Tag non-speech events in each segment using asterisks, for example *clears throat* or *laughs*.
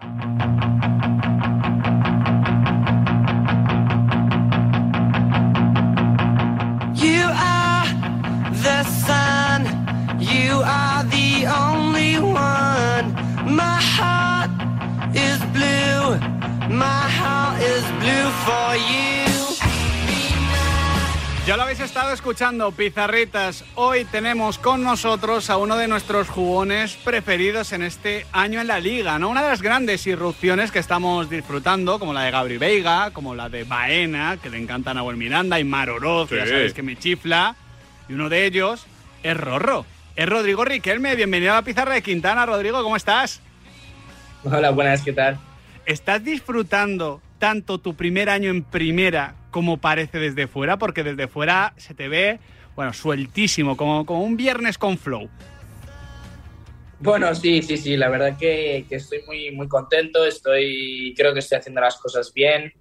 Thank you. Ya lo habéis estado escuchando, pizarritas. Hoy tenemos con nosotros a uno de nuestros jugones preferidos en este año en la liga, ¿no? Una de las grandes irrupciones que estamos disfrutando, como la de Gabri Veiga, como la de Baena, que le encanta a Nahuel Miranda, y Mar Oroz, ya sabéis que me chifla. Y uno de ellos es Rorro. Es Rodrigo Riquelme. Bienvenido a la pizarra de Quintana. Rodrigo, ¿cómo estás? Hola, buenas, ¿qué tal? ¿Estás disfrutando tanto tu primer año en primera como parece desde fuera, porque desde fuera se te ve, bueno, sueltísimo, como, como un viernes con flow. Bueno, sí, sí, sí, la verdad que, estoy muy, muy contento, estoy, creo que estoy haciendo las cosas bien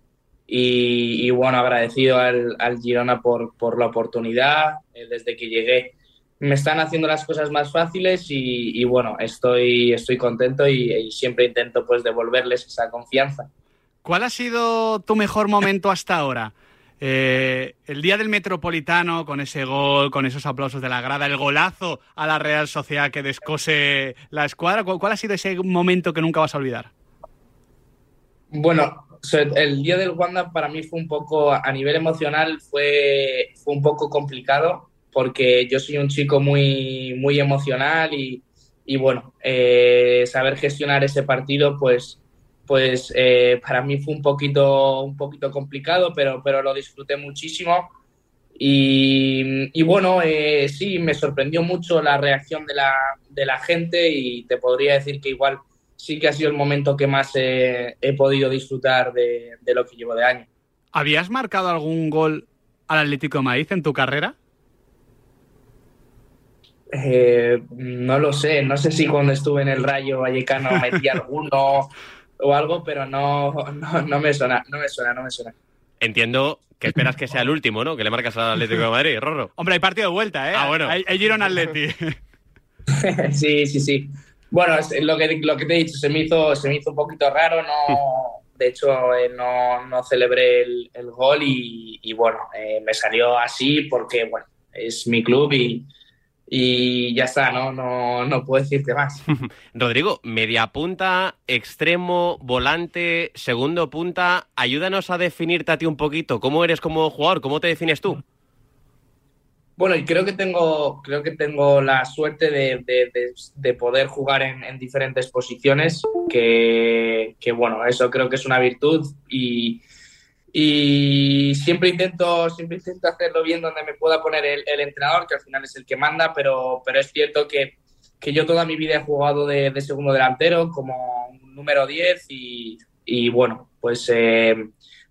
y, bueno, agradecido al, Girona por, por, la oportunidad eh, desde que llegué. Me están haciendo las cosas más fáciles y, bueno, estoy, estoy contento y, y, siempre intento pues devolverles esa confianza. ¿Cuál ha sido tu mejor momento hasta ahora? Eh, el día del Metropolitano, con ese gol, con esos aplausos de la grada, el golazo a la Real Sociedad que descose la escuadra, ¿cuál, ha sido ese momento que nunca vas a olvidar? Bueno, el día del Wanda para mí fue un poco, a nivel emocional, fue, fue un poco complicado porque yo soy un chico muy, muy emocional y, bueno, eh, saber gestionar ese partido, pues pues eh, para mí fue un poquito, un poquito complicado, pero, pero lo disfruté muchísimo. Y, bueno, eh, sí, me sorprendió mucho la reacción de la, de la, gente y te podría decir que igual sí que ha sido el momento que más he podido disfrutar de, de, lo que llevo de año. ¿Habías marcado algún gol al Atlético de Madrid en tu carrera? Eh, no lo sé, no sé si cuando estuve en el Rayo Vallecano metí *laughs* alguno o algo, pero no, no, me suena, no me suena, no me suena. Entiendo que esperas que sea el último, ¿no? Que le marcas al Atlético de Madrid, Rorro. Hombre, hay partido de vuelta, ¿eh? Ah, bueno. Hay, hay Girona Atleti. *laughs* sí, sí, sí. Bueno, lo que, lo que te he dicho, se me hizo, se me hizo un poquito raro, no... *laughs* De hecho, eh, no, no, celebré el, el gol y, y bueno, eh, me salió así porque, bueno, es mi club y, y ya está, ¿no? No, no puedo decirte más. *laughs* Rodrigo, media punta, extremo, volante, segundo punta, ayúdanos a definirte a ti un poquito. ¿Cómo eres como jugador? ¿Cómo te defines tú? Bueno, y creo que tengo, creo que tengo la suerte de, poder jugar en, diferentes posiciones, que, que, bueno, eso creo que es una virtud y, y siempre intento, siempre intento hacerlo bien donde me pueda poner el, entrenador, que al final es el que manda, pero, pero es cierto que, que yo toda mi vida he jugado de, segundo delantero como número 10 y, y bueno, pues eh,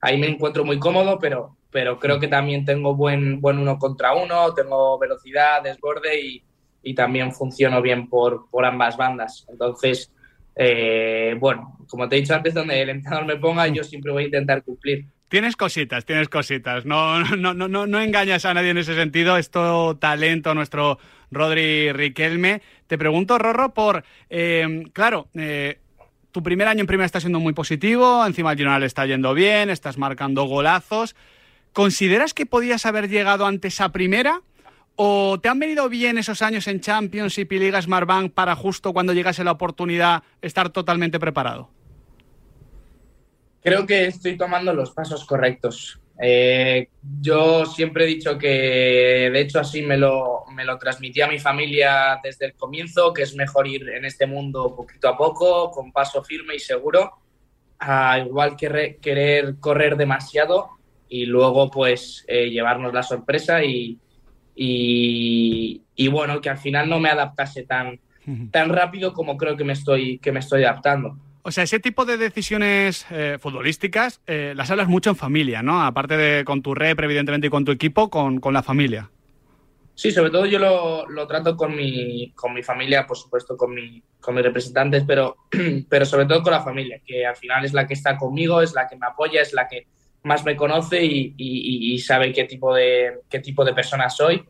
ahí me encuentro muy cómodo, pero, pero creo que también tengo buen, buen uno contra uno, tengo velocidad, desborde y, y también funciono bien por, por ambas bandas. Entonces, eh, bueno, como te he dicho antes, donde el entrenador me ponga, yo siempre voy a intentar cumplir. Tienes cositas, tienes cositas. No, no, no, no, no engañas a nadie en ese sentido. Es todo talento nuestro Rodri Riquelme. Te pregunto, Rorro, por, eh, claro, eh, tu primer año en primera está siendo muy positivo, encima el Girona le está yendo bien, estás marcando golazos. ¿Consideras que podías haber llegado antes a primera? ¿O te han venido bien esos años en Champions y Liga Smartbank para justo cuando llegase la oportunidad estar totalmente preparado? Creo que estoy tomando los pasos correctos. Eh, yo siempre he dicho que, de hecho, así me lo, me lo transmití a mi familia desde el comienzo, que es mejor ir en este mundo poquito a poco, con paso firme y seguro, a igual que querer correr demasiado y luego pues eh, llevarnos la sorpresa y, y, y, bueno, que al final no me adaptase tan, tan rápido como creo que me estoy, que me estoy adaptando. O sea, ese tipo de decisiones eh, futbolísticas eh, las hablas mucho en familia, ¿no? Aparte de con tu rep, evidentemente, y con tu equipo, con, la familia. Sí, sobre todo yo lo, trato con mi, con mi familia, por supuesto, con, mi, con mis representantes, pero, *clears throat* pero sobre todo con la familia, que al final es la que está conmigo, es la que me apoya, es la que más me conoce y, sabe qué tipo, de, qué tipo de persona soy.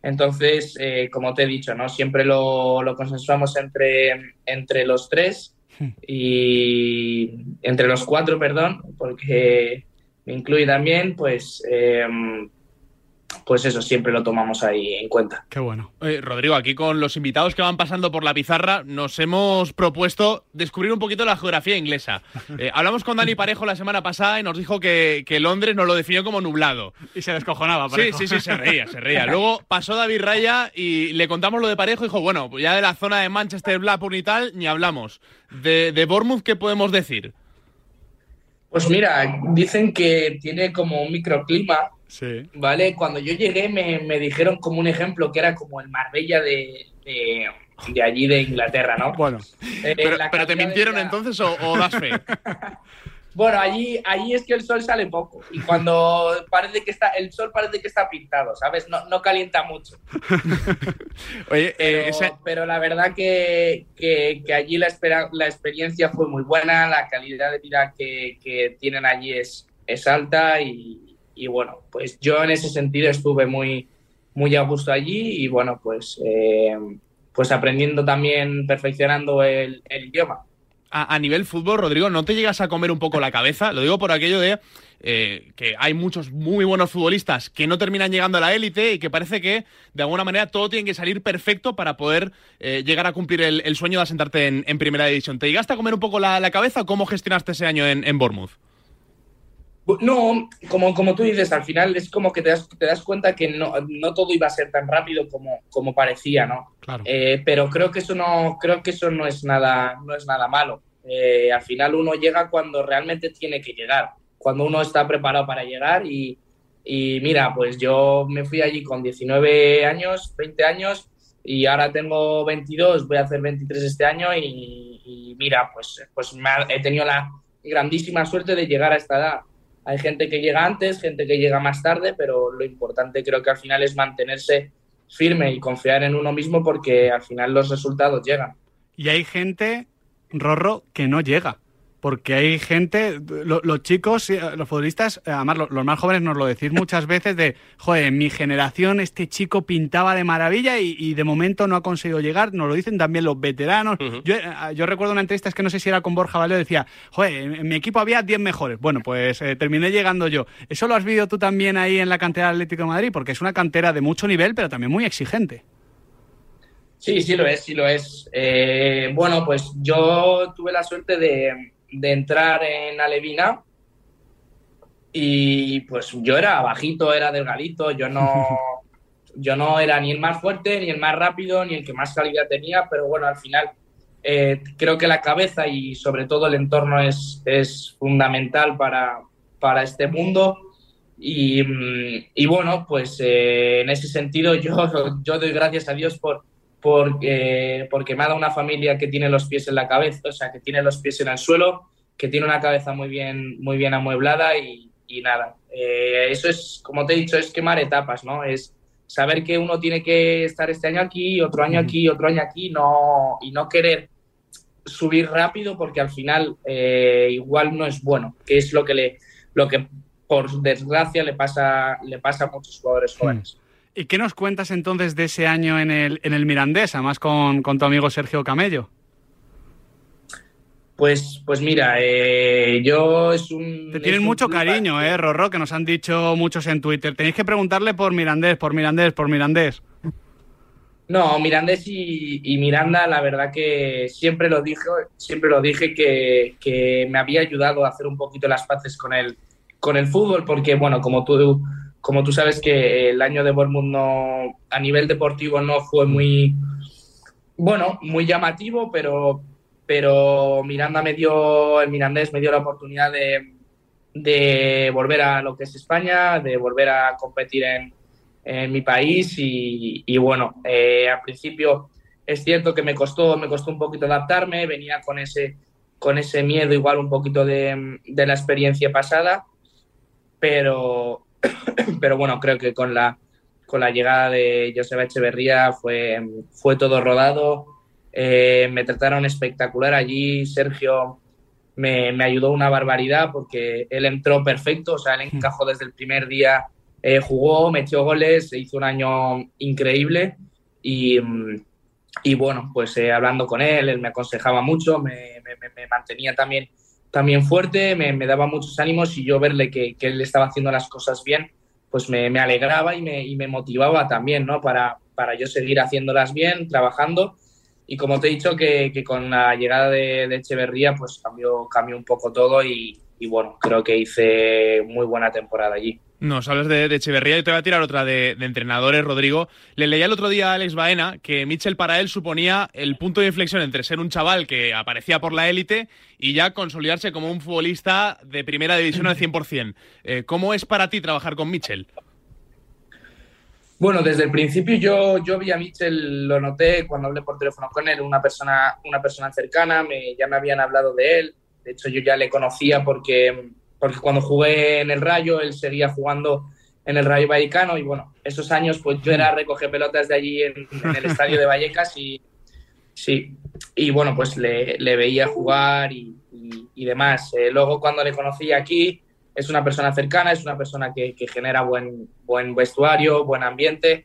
Entonces, eh, como te he dicho, ¿no? siempre lo, lo consensuamos entre, entre los tres. Y entre los cuatro, perdón, porque me incluye también, pues em, pues eso siempre lo tomamos ahí en cuenta. Qué bueno. Rodrigo, aquí con los invitados que van pasando por la pizarra, nos hemos propuesto descubrir un poquito la geografía inglesa. *laughs* Eh, hablamos con Dani Parejo la semana pasada y nos dijo que, Londres nos lo definió como nublado. Y se descojonaba, Parejo. Sí, sí, sí, se reía, se reía. *laughs* Luego pasó David Raya y le contamos lo de Parejo y dijo, bueno, pues ya de la zona de Manchester, Blackburn y tal, ni hablamos. De, de Bournemouth, ¿qué podemos decir? Pues mira, dicen que tiene como un microclima Sí. ¿Vale? Cuando yo llegué me, me, dijeron como un ejemplo que era como el Marbella de, de, allí de Inglaterra, ¿no? Bueno. Eh, pero, te mintieron entonces o, o das fe. *laughs* Bueno, allí, allí es que el sol sale poco y cuando parece que está, el sol parece que está pintado, ¿sabes? No, no calienta mucho. *laughs* Oye, eh, pero, la verdad que, que, allí la, espera, la experiencia fue muy buena, la calidad de vida que, que tienen allí es, es alta y, y, bueno, pues yo en ese sentido estuve muy, muy a gusto allí y bueno, pues, eh, pues aprendiendo también, perfeccionando el, idioma a, nivel fútbol, Rodrigo, ¿no te llegas a comer un poco la cabeza? Lo digo por aquello de eh, que hay muchos muy buenos futbolistas que no terminan llegando a la élite y que parece que de alguna manera todo tiene que salir perfecto para poder eh, llegar a cumplir el, sueño de asentarte en, primera división. ¿Te llegaste a comer un poco la, cabeza cómo gestionaste ese año en, en Bournemouth? No, como, como tú dices, al final es como que te das, te das cuenta que no, no, todo iba a ser tan rápido como, como parecía, ¿no? Claro. Eh, pero creo que eso no, creo que eso no es nada, no es nada malo. Eh, al final uno llega cuando realmente tiene que llegar, cuando uno está preparado para llegar y, y mira, pues yo me fui allí con 19 años, 20 años y ahora tengo 22, voy a hacer 23 este año y, y mira, pues, pues me he tenido la grandísima suerte de llegar a esta edad hay gente que llega antes, gente que llega más tarde, pero lo importante creo que al final es mantenerse firme y confiar en uno mismo porque al final los resultados llegan. Y hay gente, Rorro, que no llega porque hay gente, los chicos, los futbolistas, además los, más jóvenes nos lo decís muchas *laughs* veces de, joder, en mi generación este chico pintaba de maravilla y, de momento no ha conseguido llegar, nos lo dicen también los veteranos. yo, eh, yo, recuerdo una entrevista, es que no sé si era con Borja Valeo, decía, joder, en, mi equipo había 10 mejores. Bueno, pues eh, terminé llegando yo. ¿Eso lo has visto tú también ahí en la cantera Atlético de Madrid? Porque es una cantera de mucho nivel, pero también muy exigente. Sí, sí lo es, sí lo es. Eh, bueno, pues yo tuve la suerte de de entrar en Alevina y pues yo era bajito, era delgadito, yo no, *laughs* yo no era ni el más fuerte, ni el más rápido, ni el que más calidad tenía, pero bueno, al final eh, creo que la cabeza y sobre todo el entorno es, es fundamental para, para este mundo. Y, y bueno, pues eh, en ese sentido *laughs* yo, yo doy gracias a Dios por, porque, porque me ha dado una familia que tiene los pies en la cabeza, o sea, que tiene los pies en el suelo, que tiene una cabeza muy bien, muy bien amueblada y, nada. Eh, eso es, como te he dicho, es quemar etapas, ¿no? Es saber que uno tiene que estar este año aquí, otro año aquí, otro año aquí, no, y no querer subir rápido porque al final eh, igual no es bueno, que es lo que le, lo que por desgracia le pasa, le pasa a muchos jugadores jóvenes. ¿Y qué nos cuentas entonces de ese año en el, en el Mirandés, además con, tu amigo Sergio Camello? Pues, pues mira, eh, yo es un... Te tienen mucho cariño, ¿eh, Rorro? Que nos han dicho muchos en Twitter. Tenéis que preguntarle por Mirandés, por Mirandés, por Mirandés. No, Mirandés y, Miranda, la verdad que siempre lo dije, siempre lo dije que, que, me había ayudado a hacer un poquito las paces con el, con el fútbol, porque bueno, como tú como tú sabes que el año de Bournemouth no, a nivel deportivo no fue muy, bueno, muy llamativo, pero, pero Miranda me dio, el Mirandés me dio la oportunidad de, de volver a lo que es España, de volver a competir en, mi país y, bueno, eh, al principio es cierto que me costó, me costó un poquito adaptarme, venía con ese, con ese miedo igual un poquito de, de la experiencia pasada, pero, *coughs* pero bueno, creo que con la, con la llegada de Joseba Echeverría fue, fue todo rodado. Eh, me trataron espectacular allí. Sergio me, me, ayudó una barbaridad porque él entró perfecto, o sea, él encajó desde el primer día, eh, jugó, metió goles, hizo un año increíble y, y bueno, pues eh, hablando con él, él me aconsejaba mucho, me, mantenía también, también fuerte, me, daba muchos ánimos y yo verle que, que, él estaba haciendo las cosas bien, pues me, alegraba y me, y me motivaba también, ¿no? Para, para yo seguir haciéndolas bien, trabajando. Y como te he dicho, que, que con la llegada de, de, Echeverría, pues cambió, cambió un poco todo y, y bueno, creo que hice muy buena temporada allí. Nos hablas de, Echeverría y te voy a tirar otra de, entrenadores, Rodrigo. Le leía el otro día a Alex Baena que Mitchell para él suponía el punto de inflexión entre ser un chaval que aparecía por la élite y ya consolidarse como un futbolista de primera división al 100%. Eh, ¿Cómo es para ti trabajar con Mitchell? Bueno, desde el principio yo, yo vi a Mitchell, lo noté cuando hablé por teléfono con él, una persona, una persona cercana, me, ya me habían hablado de él, de hecho, yo ya le conocía porque, porque cuando jugué en el Rayo, él seguía jugando en el Rayo Vallecano y bueno, esos años pues yo era recoger pelotas de allí en, el estadio de Vallecas y sí, y bueno, pues le, le veía jugar y, y, demás. Eh, luego cuando le conocí aquí, es una persona cercana, es una persona que, que, genera buen, buen vestuario, buen ambiente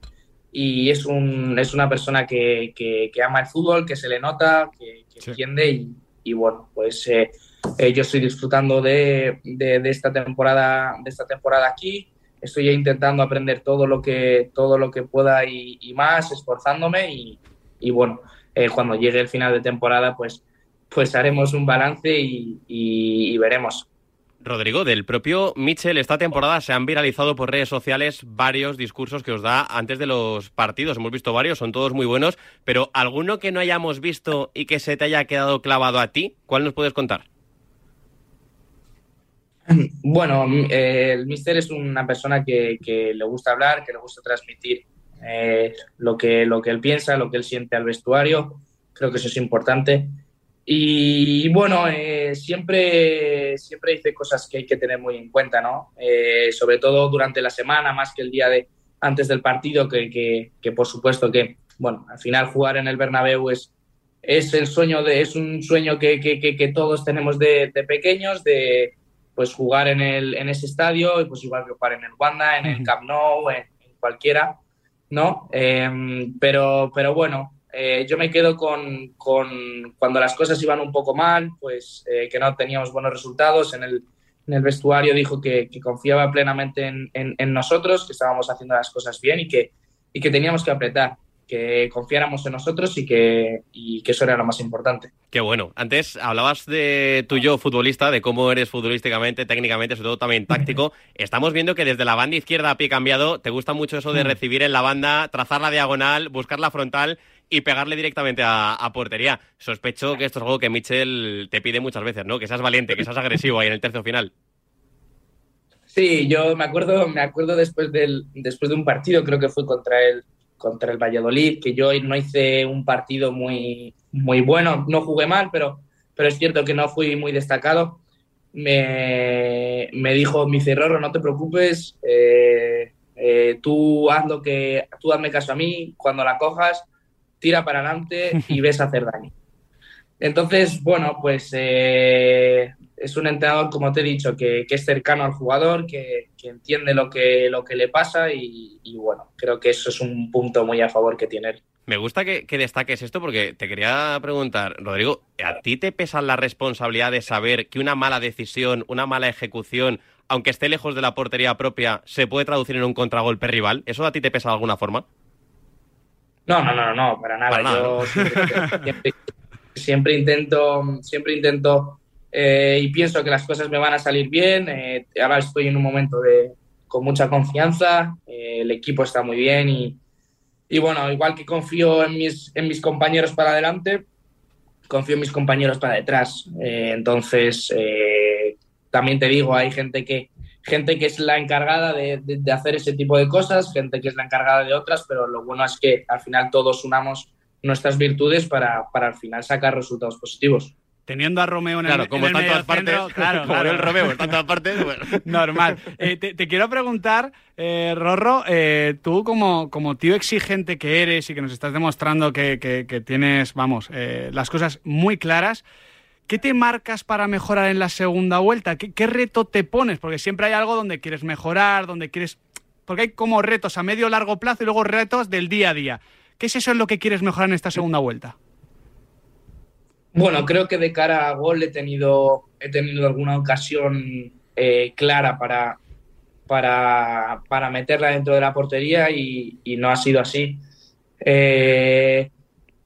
y es, un, es una persona que, que, ama el fútbol, que se le nota, que, entiende y, y, bueno, pues... Eh, eh, yo estoy disfrutando de, de, esta temporada, de esta temporada aquí. Estoy intentando aprender todo lo que, todo lo que pueda y, más, esforzándome y, bueno, eh, cuando llegue el final de temporada, pues, pues haremos un balance y, y, veremos. Rodrigo, del propio Mitchell, esta temporada se han viralizado por redes sociales varios discursos que os da antes de los partidos. Hemos visto varios, son todos muy buenos, pero alguno que no hayamos visto y que se te haya quedado clavado a ti, ¿cuál nos puedes contar? Bueno, eh, el Mister es una persona que, le gusta hablar, que le gusta transmitir eh, lo, que, lo que él piensa, lo que él siente al vestuario. Creo que eso es importante. Y bueno, eh, siempre, siempre dice cosas que hay que tener muy en cuenta, ¿no? sobre todo durante la semana, más que el día de antes del partido, que, que, por supuesto que, bueno, al final jugar en el Bernabéu es, es el sueño de, es un sueño que, que todos tenemos de, de pequeños, de, pues jugar en, el, en ese estadio, pues igual que jugar en el Wanda, en el Camp Nou, en, cualquiera, ¿no? Em, pero, pero bueno, eh, yo me quedo con, con, cuando las cosas iban un poco mal, pues eh, que no teníamos buenos resultados. En el, en el vestuario dijo que, que confiaba plenamente en, en, en, nosotros, que estábamos haciendo las cosas bien y que, y que teníamos que apretar que confiáramos en nosotros y que, y que eso era lo más importante. Qué bueno. Antes hablabas de tu yo futbolista, de cómo eres futbolísticamente, técnicamente, sobre todo también táctico. *laughs* Estamos viendo que desde la banda izquierda a pie cambiado te gusta mucho eso de mm. recibir en la banda, trazar la diagonal, buscar la frontal y pegarle directamente a, portería. Sospecho que esto es algo que Michel te pide muchas veces, ¿no? Que seas valiente, que seas agresivo ahí en el tercio final. Sí, yo me acuerdo, me acuerdo después del, después de un partido, creo que fue contra el contra el Valladolid, que yo no hice un partido muy, muy bueno, no jugué mal, pero, pero es cierto que no fui muy destacado. Me, me dijo mi no te preocupes, eh, eh, tú haz que, tú hazme caso a mí, cuando la cojas, tira para adelante y ves hacer daño. Entonces, bueno, pues eh, es un entrenador, como te he dicho, que, es cercano al jugador, que, entiende lo que, lo que le pasa y, bueno, creo que eso es un punto muy a favor que tiene él. Me gusta que, destaques esto porque te quería preguntar, Rodrigo, ¿a ti te pesa la responsabilidad de saber que una mala decisión, una mala ejecución, aunque esté lejos de la portería propia, se puede traducir en un contragolpe rival? ¿Eso a ti te pesa de alguna forma? No, no, no, no, para nada. Yo siempre, intento, siempre intento eh, y pienso que las cosas me van a salir bien. Eh, ahora estoy en un momento de, con mucha confianza, eh, el equipo está muy bien y, y, bueno, igual que confío en mis, en mis compañeros para adelante, confío en mis compañeros para detrás. entonces, también te digo, hay gente que, gente que es la encargada de, de, hacer ese tipo de cosas, gente que es la encargada de otras, pero lo bueno es que al final todos unamos nuestras virtudes para, para al final sacar resultados positivos. Teniendo a Romeo en claro, el, como en el medio partes, claro, como el Romeo en todas partes, *laughs* bueno. Normal. Eh, te, quiero preguntar, eh, Rorro, eh, tú como, como tío exigente que eres y que nos estás demostrando que, que, tienes, vamos, eh, las cosas muy claras, ¿qué te marcas para mejorar en la segunda vuelta? ¿Qué, ¿Qué reto te pones? Porque siempre hay algo donde quieres mejorar, donde quieres... Porque hay como retos a medio largo plazo y luego retos del día a día. ¿Qué es eso en lo que quieres mejorar en esta segunda vuelta? Bueno, creo que de cara a gol he tenido, he tenido alguna ocasión eh, clara para, para, para, meterla dentro de la portería y, y no ha sido así. Eh,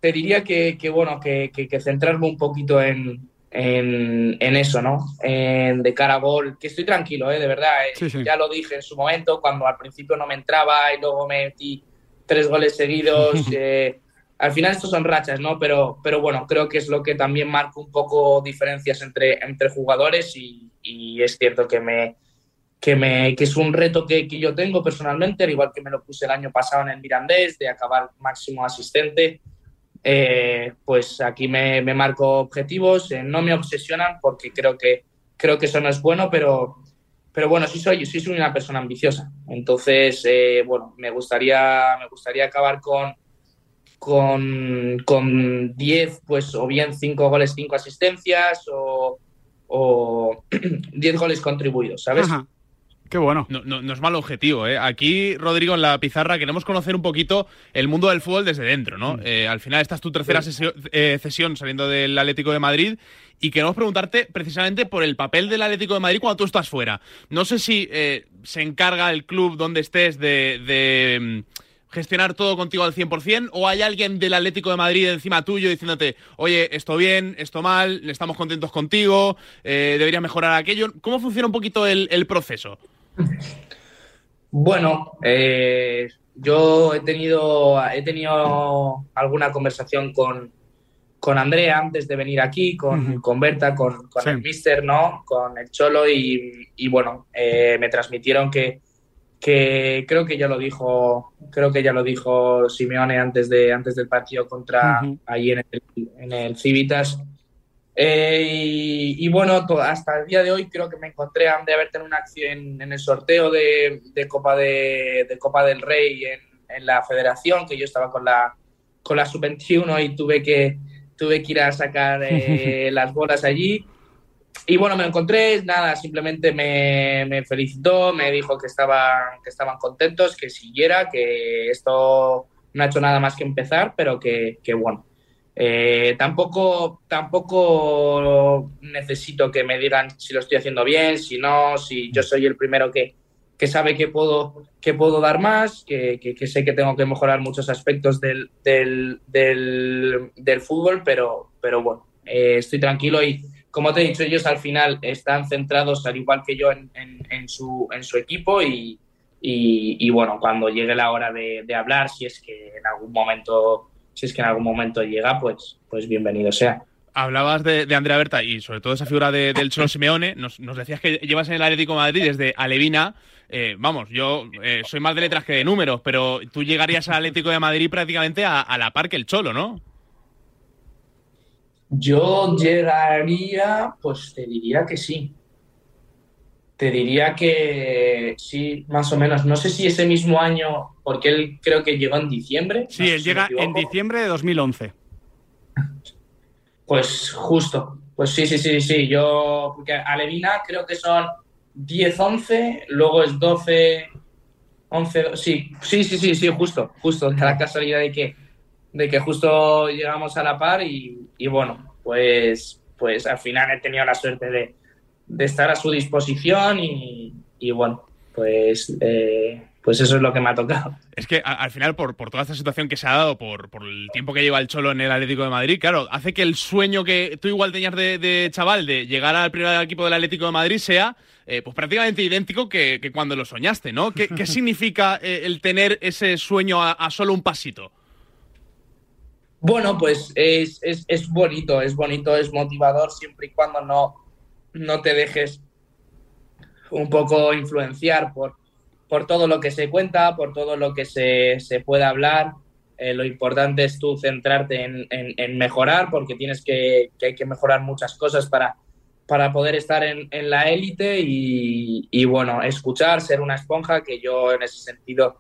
te diría que, que bueno, que, que, centrarme un poquito en, en, en, eso, ¿no? En, de cara a gol, que estoy tranquilo, ¿eh? de verdad. Eh. Sí, sí. Ya lo dije en su momento, cuando al principio no me entraba y luego me metí tres goles seguidos. *laughs* eh, al final estos son rachas, ¿no? Pero, pero bueno, creo que es lo que también marca un poco diferencias entre, entre jugadores y, y es cierto que me, que, me, que es un reto que, que, yo tengo personalmente, al igual que me lo puse el año pasado en el Mirandés, de acabar máximo asistente. Eh, pues aquí me, me marco objetivos, eh, no me obsesionan porque creo que, creo que eso no es bueno, pero, pero bueno, sí soy, sí soy una persona ambiciosa. Entonces, eh, bueno, me gustaría, me gustaría acabar con, con, con 10, pues o bien 5 goles, 5 asistencias o, o *clears throat* 10 goles contribuidos, ¿sabes? Ajá. Qué bueno. No, no, no, es mal objetivo, ¿eh? Aquí, Rodrigo, en la pizarra queremos conocer un poquito el mundo del fútbol desde dentro, ¿no? Mm. Eh, al final esta es tu tercera sesión, eh, saliendo del Atlético de Madrid y queremos preguntarte precisamente por el papel del Atlético de Madrid cuando tú estás fuera. No sé si eh, se encarga el club donde estés de... de gestionar todo contigo al 100% o hay alguien del Atlético de Madrid encima tuyo diciéndote, oye, esto bien, esto mal, estamos contentos contigo, eh, deberías mejorar aquello? ¿Cómo funciona un poquito el, el proceso? Bueno, eh, yo he tenido, he tenido alguna conversación con, con Andrea antes de venir aquí, con, uh -huh. con Berta, con, con sí. el Mister, ¿no? Con el Cholo y, y bueno, eh, me transmitieron que, que creo que ya lo dijo, creo que ya lo dijo Simeone antes de antes del partido contra uh -huh. ahí en el, en el Civitas. Eh, y, y, bueno, to, hasta el día de hoy creo que me encontré a Andrea Berta en una acción en el sorteo de, de Copa de, de, Copa del Rey en, en, la Federación, que yo estaba con la con la sub-21 y tuve que tuve que ir a sacar eh, *laughs* las bolas allí. Y bueno, me encontré, nada, simplemente me, me, felicitó, me dijo que estaban, que estaban contentos, que siguiera, que esto no ha hecho nada más que empezar, pero que, que bueno. Eh, tampoco, tampoco necesito que me digan si lo estoy haciendo bien, si no, si yo soy el primero que, que sabe que puedo, que puedo dar más, que, que, sé que tengo que mejorar muchos aspectos del, del, del, fútbol, pero, pero bueno, eh, estoy tranquilo y como te he dicho, ellos al final están centrados, al igual que yo, en, en, su, en su equipo y, y, bueno, cuando llegue la hora de, hablar, si es que en algún momento, si es que en algún momento llega, pues, pues bienvenido sea. Hablabas de, de Andrea Berta y sobre todo esa figura de, del Cholo Simeone. Nos, nos, decías que llevas en el Atlético de Madrid desde Alevina. Eh, vamos, yo eh, soy más de letras que de números, pero tú llegarías al Atlético de Madrid prácticamente a, a la par que el Cholo, ¿no? Yo llegaría, pues te diría que sí. Te diría que sí, más o menos. No sé si ese mismo año, porque él creo que llegó en diciembre. Sí, no él si llega en diciembre de 2011. Pues justo. Pues sí, sí, sí, sí. Yo, porque Alevina creo que son 10, 11, luego es 12, 11, sí, sí, sí, sí, sí, justo, justo. De la casualidad de que de que justo llegamos a la par y, y, bueno, pues, pues al final he tenido la suerte de, de estar a su disposición y, y bueno, pues, eh, pues eso es lo que me ha tocado. Es que al final, por, por toda esta situación que se ha dado, por, por, el tiempo que lleva el Cholo en el Atlético de Madrid, claro, hace que el sueño que tú igual tenías de, de chaval de llegar al primer equipo del Atlético de Madrid sea eh, pues prácticamente idéntico que, que, cuando lo soñaste, ¿no? ¿Qué, qué *laughs* significa eh, el tener ese sueño a, a solo un pasito? Bueno, pues es, es, es, bonito, es bonito, es motivador siempre y cuando no, no te dejes un poco influenciar por, por todo lo que se cuenta, por todo lo que se, se puede hablar. Eh, lo importante es tú centrarte en, en, mejorar, porque tienes que, que, hay que mejorar muchas cosas para, para poder estar en, en la élite y, y, bueno, escuchar, ser una esponja, que yo en ese sentido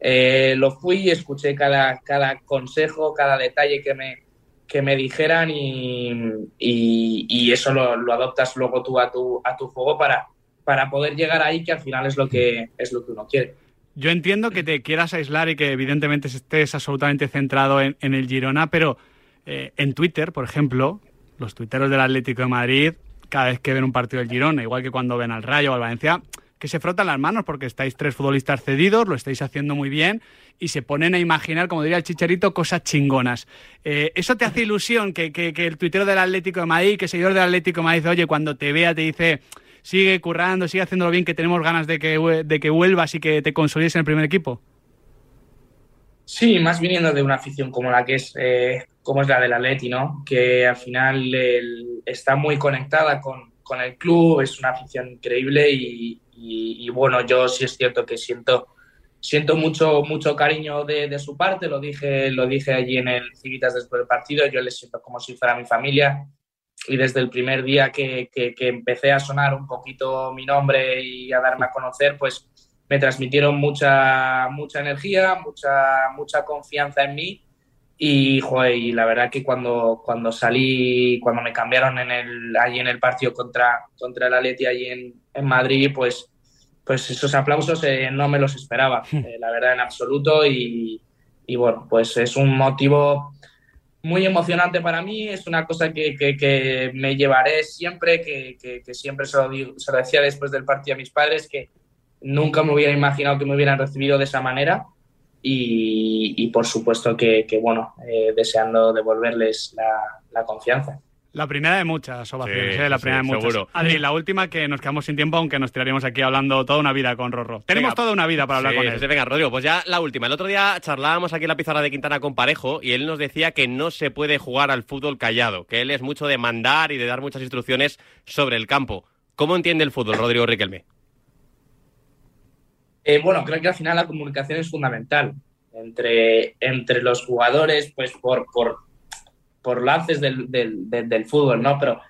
eh, lo fui, escuché cada, cada consejo, cada detalle que me, que me dijeran y, y, y eso lo, lo, adoptas luego tú a tu, a tu juego para, para poder llegar ahí, que al final es lo que, es lo que uno quiere. yo entiendo que te quieras aislar y que evidentemente estés absolutamente centrado en, el Girona, pero eh, en Twitter, por ejemplo, los tuiteros del Atlético de Madrid, cada vez que ven un partido del Girona, igual que cuando ven al Rayo o al Valencia, que se frotan las manos porque estáis tres futbolistas cedidos, lo estáis haciendo muy bien y se ponen a imaginar, como diría el chicharito, cosas chingonas. Eh, ¿Eso te hace ilusión que, el tuitero del Atlético de Madrid, que el seguidor del Atlético de Madrid, oye, cuando te vea te dice sigue currando, sigue haciéndolo bien, que tenemos ganas de que, de que vuelvas y que te consolides en el primer equipo? Sí, más viniendo de una afición como la que es, eh, como es la del Atleti, ¿no? Que al final está muy conectada con, con, el club, es una afición increíble y, y, bueno, yo sí es cierto que siento, siento mucho, mucho cariño de, de, su parte, lo dije, lo dije allí en el Civitas después del partido, yo le siento como si fuera mi familia. Y desde el primer día que, que, empecé a sonar un poquito mi nombre y a darme a conocer, pues me transmitieron mucha, mucha energía, mucha, mucha confianza en mí. Y, joder, y la verdad que cuando, cuando salí, cuando me cambiaron en el, allí en el partido contra, contra el Atleti allí en, en Madrid, pues, pues esos aplausos eh, no me los esperaba, eh, la verdad en absoluto. Y, y bueno, pues es un motivo muy emocionante para mí, es una cosa que, que, me llevaré siempre, que, que siempre se lo, se lo, decía después del partido a mis padres, que nunca me hubiera imaginado que me hubieran recibido de esa manera. Y, y por supuesto que, bueno, eh, deseando devolverles la, la confianza. La primera de muchas ovaciones, ¿eh? la primera de muchas. Seguro. Adri, la última que nos quedamos sin tiempo, aunque nos tiraríamos aquí hablando toda una vida con Rorro. Tenemos toda una vida para hablar con él. venga, Rodrigo, pues ya la última. El otro día charlábamos aquí en la pizarra de Quintana con Parejo y él nos decía que no se puede jugar al fútbol callado, que él es mucho de mandar y de dar muchas instrucciones sobre el campo. ¿Cómo entiende el fútbol, Rodrigo Riquelme? Eh, bueno, creo que al final la comunicación es fundamental entre, entre los jugadores, pues por, por por lances del, del, del, fútbol, ¿no? Pero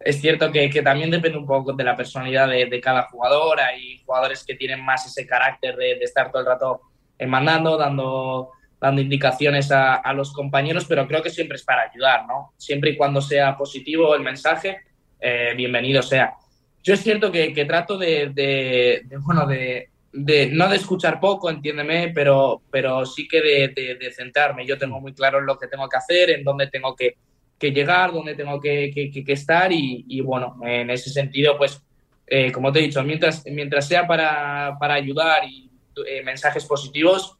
es cierto que, que, también depende un poco de la personalidad de, de, cada jugador. Hay jugadores que tienen más ese carácter de, de estar todo el rato mandando, dando, dando indicaciones a, a, los compañeros, pero creo que siempre es para ayudar, ¿no? Siempre y cuando sea positivo el mensaje, eh, bienvenido sea. Yo es cierto que, que trato de, de, bueno, de, de, no de escuchar poco, entiéndeme, pero, pero sí que de, de, centrarme. Yo tengo muy claro lo que tengo que hacer, en dónde tengo que, que llegar, dónde tengo que, que, que estar y, y, bueno, en ese sentido, pues, eh, como te he dicho, mientras, mientras sea para, para ayudar y eh, mensajes positivos,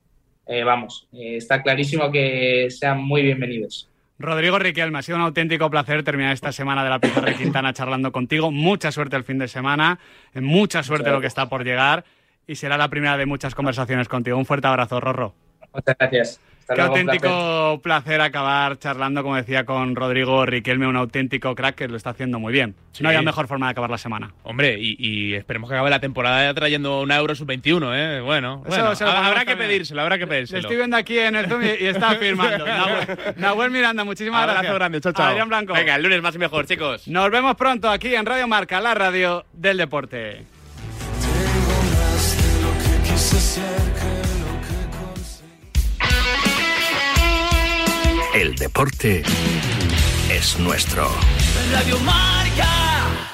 eh, vamos, está clarísimo que sean muy bienvenidos. Rodrigo Riquelme, ha sido un auténtico placer terminar esta semana de la Pizarra de Quintana charlando contigo. Mucha suerte el fin de semana, mucha suerte lo que está por llegar y será la primera de muchas conversaciones contigo. Un fuerte abrazo, Rorro. Muchas gracias. Qué auténtico placer. acabar charlando, como decía, con Rodrigo Riquelme, un auténtico crack que lo está haciendo muy bien. No hay mejor forma de acabar la semana. Hombre, y, esperemos que acabe la temporada trayendo una Euro sub-21, ¿eh? Bueno, habrá que pedírselo, habrá que pedírselo. estoy viendo aquí en el Zoom y, está firmando. *laughs* Nahuel, Miranda, muchísimas Abrazo gracias. grande, chao, chao. Adrián Blanco. Venga, el lunes más y mejor, chicos. Nos vemos pronto aquí en Radio Marca, la radio del deporte. Deporte es nuestro. Radio Marca.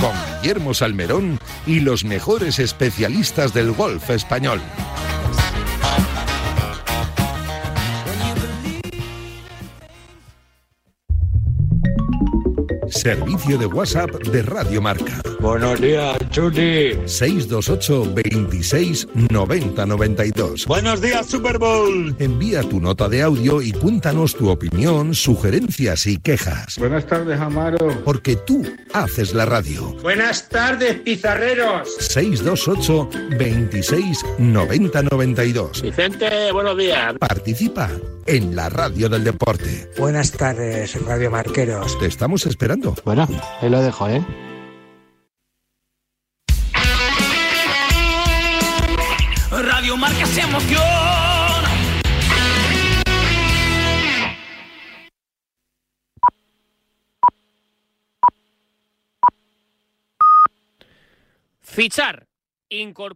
con Guillermo Salmerón y los mejores especialistas del golf español. Servicio de WhatsApp de Radio Marca. Buenos días, Chuli. 628 26 90 92. Buenos días, Super Bowl. Envía tu nota de audio y cuéntanos tu opinión, sugerencias y quejas. Buenas tardes, Amaro. Porque tú haces la radio. Buenas tardes, pizarreros. 628 26 90 92. Vicente, buenos días. Participa en la radio del deporte. Buenas tardes, Radio Marqueros. Te estamos esperando. Bueno, ahí lo dejo, ¿eh? Radio Marca se emoción. Fichar. Incorporar.